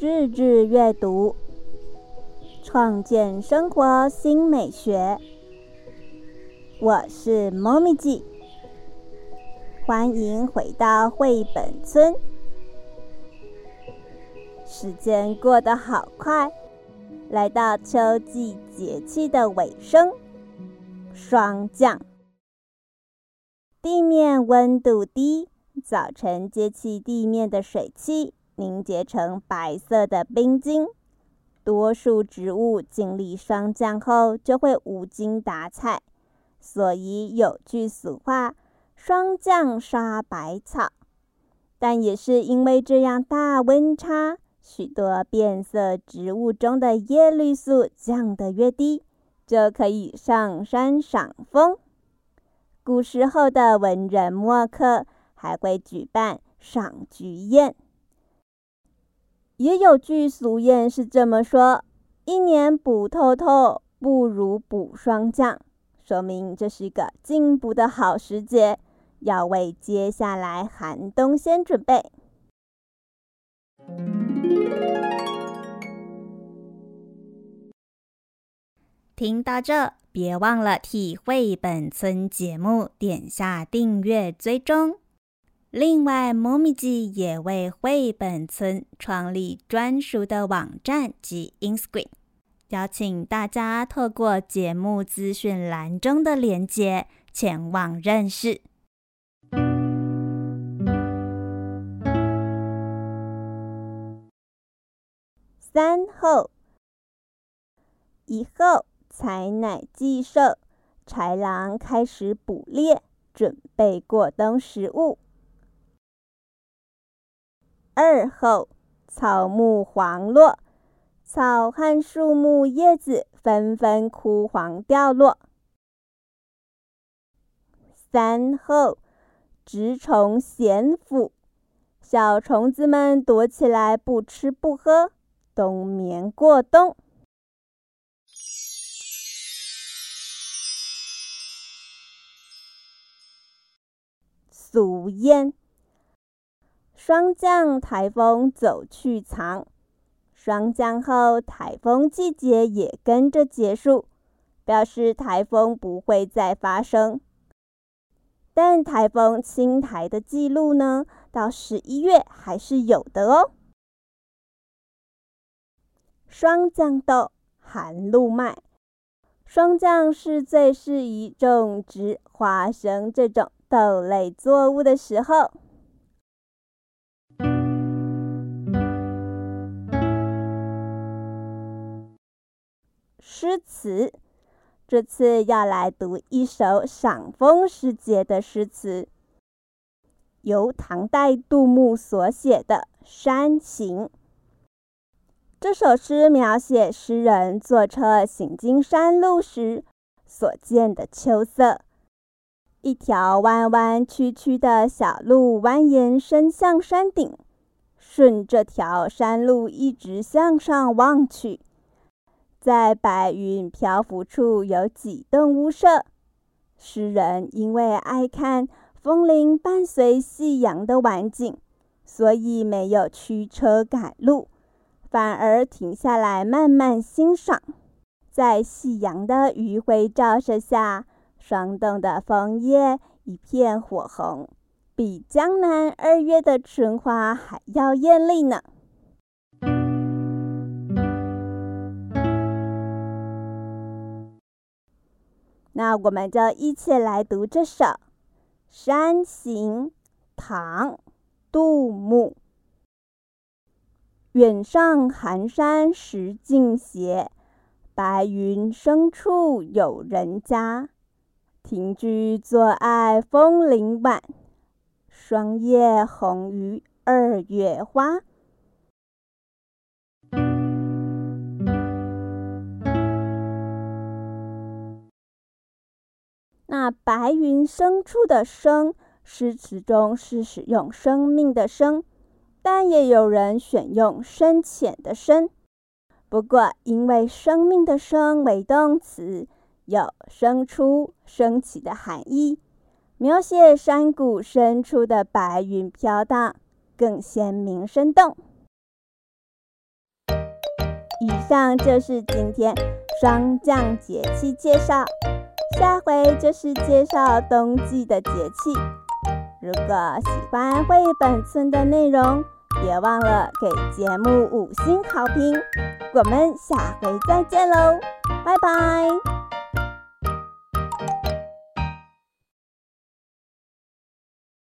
日日阅读，创建生活新美学。我是猫咪记，欢迎回到绘本村。时间过得好快，来到秋季节气的尾声，霜降，地面温度低，早晨接起地面的水汽。凝结成白色的冰晶，多数植物经历霜降后就会无精打采，所以有句俗话“霜降杀百草”。但也是因为这样大温差，许多变色植物中的叶绿素降得越低，就可以上山赏枫。古时候的文人墨客还会举办赏菊宴。也有句俗谚是这么说：“一年补透透，不如补霜降。”说明这是一个进补的好时节，要为接下来寒冬先准备。听到这，别忘了替绘本村节目点下订阅追踪。另外，猫咪记也为绘本村创立专属的网站及 Instagram，邀请大家透过节目资讯栏中的连接前往认识。三后，以后采奶祭寿，豺狼开始捕猎，准备过冬食物。二后，草木黄落，草和树木叶子纷纷枯黄掉落。三后，植虫咸腐，小虫子们躲起来不吃不喝，冬眠过冬。俗谚。霜降台风走去藏，霜降后台风季节也跟着结束，表示台风不会再发生。但台风侵台的记录呢，到十一月还是有的哦。霜降豆寒露麦，霜降是最适宜种植花生这种豆类作物的时候。诗词，这次要来读一首赏枫时节的诗词，由唐代杜牧所写的《山行》。这首诗描写诗人坐车行经山路时所见的秋色。一条弯弯曲曲的小路蜿蜒伸向山顶，顺这条山路一直向上望去。在白云漂浮处有几栋屋舍。诗人因为爱看枫林伴随夕阳的晚景，所以没有驱车赶路，反而停下来慢慢欣赏。在夕阳的余晖照射下，霜冻的枫叶一片火红，比江南二月的春花还要艳丽呢。那我们就一起来读这首《山行》，唐·杜牧。远上寒山石径斜，白云深处有人家。停居坐爱枫林晚，霜叶红于二月花。那白云深处的“深”，诗词中是使用生命的“生”，但也有人选用深浅的“深”。不过，因为生命的“生”为动词，有生出、升起的含义，描写山谷深处的白云飘荡，更鲜明生动。以上就是今天霜降节气介绍，下回就是介绍冬季的节气。如果喜欢绘本村的内容，别忘了给节目五星好评。我们下回再见喽，拜拜。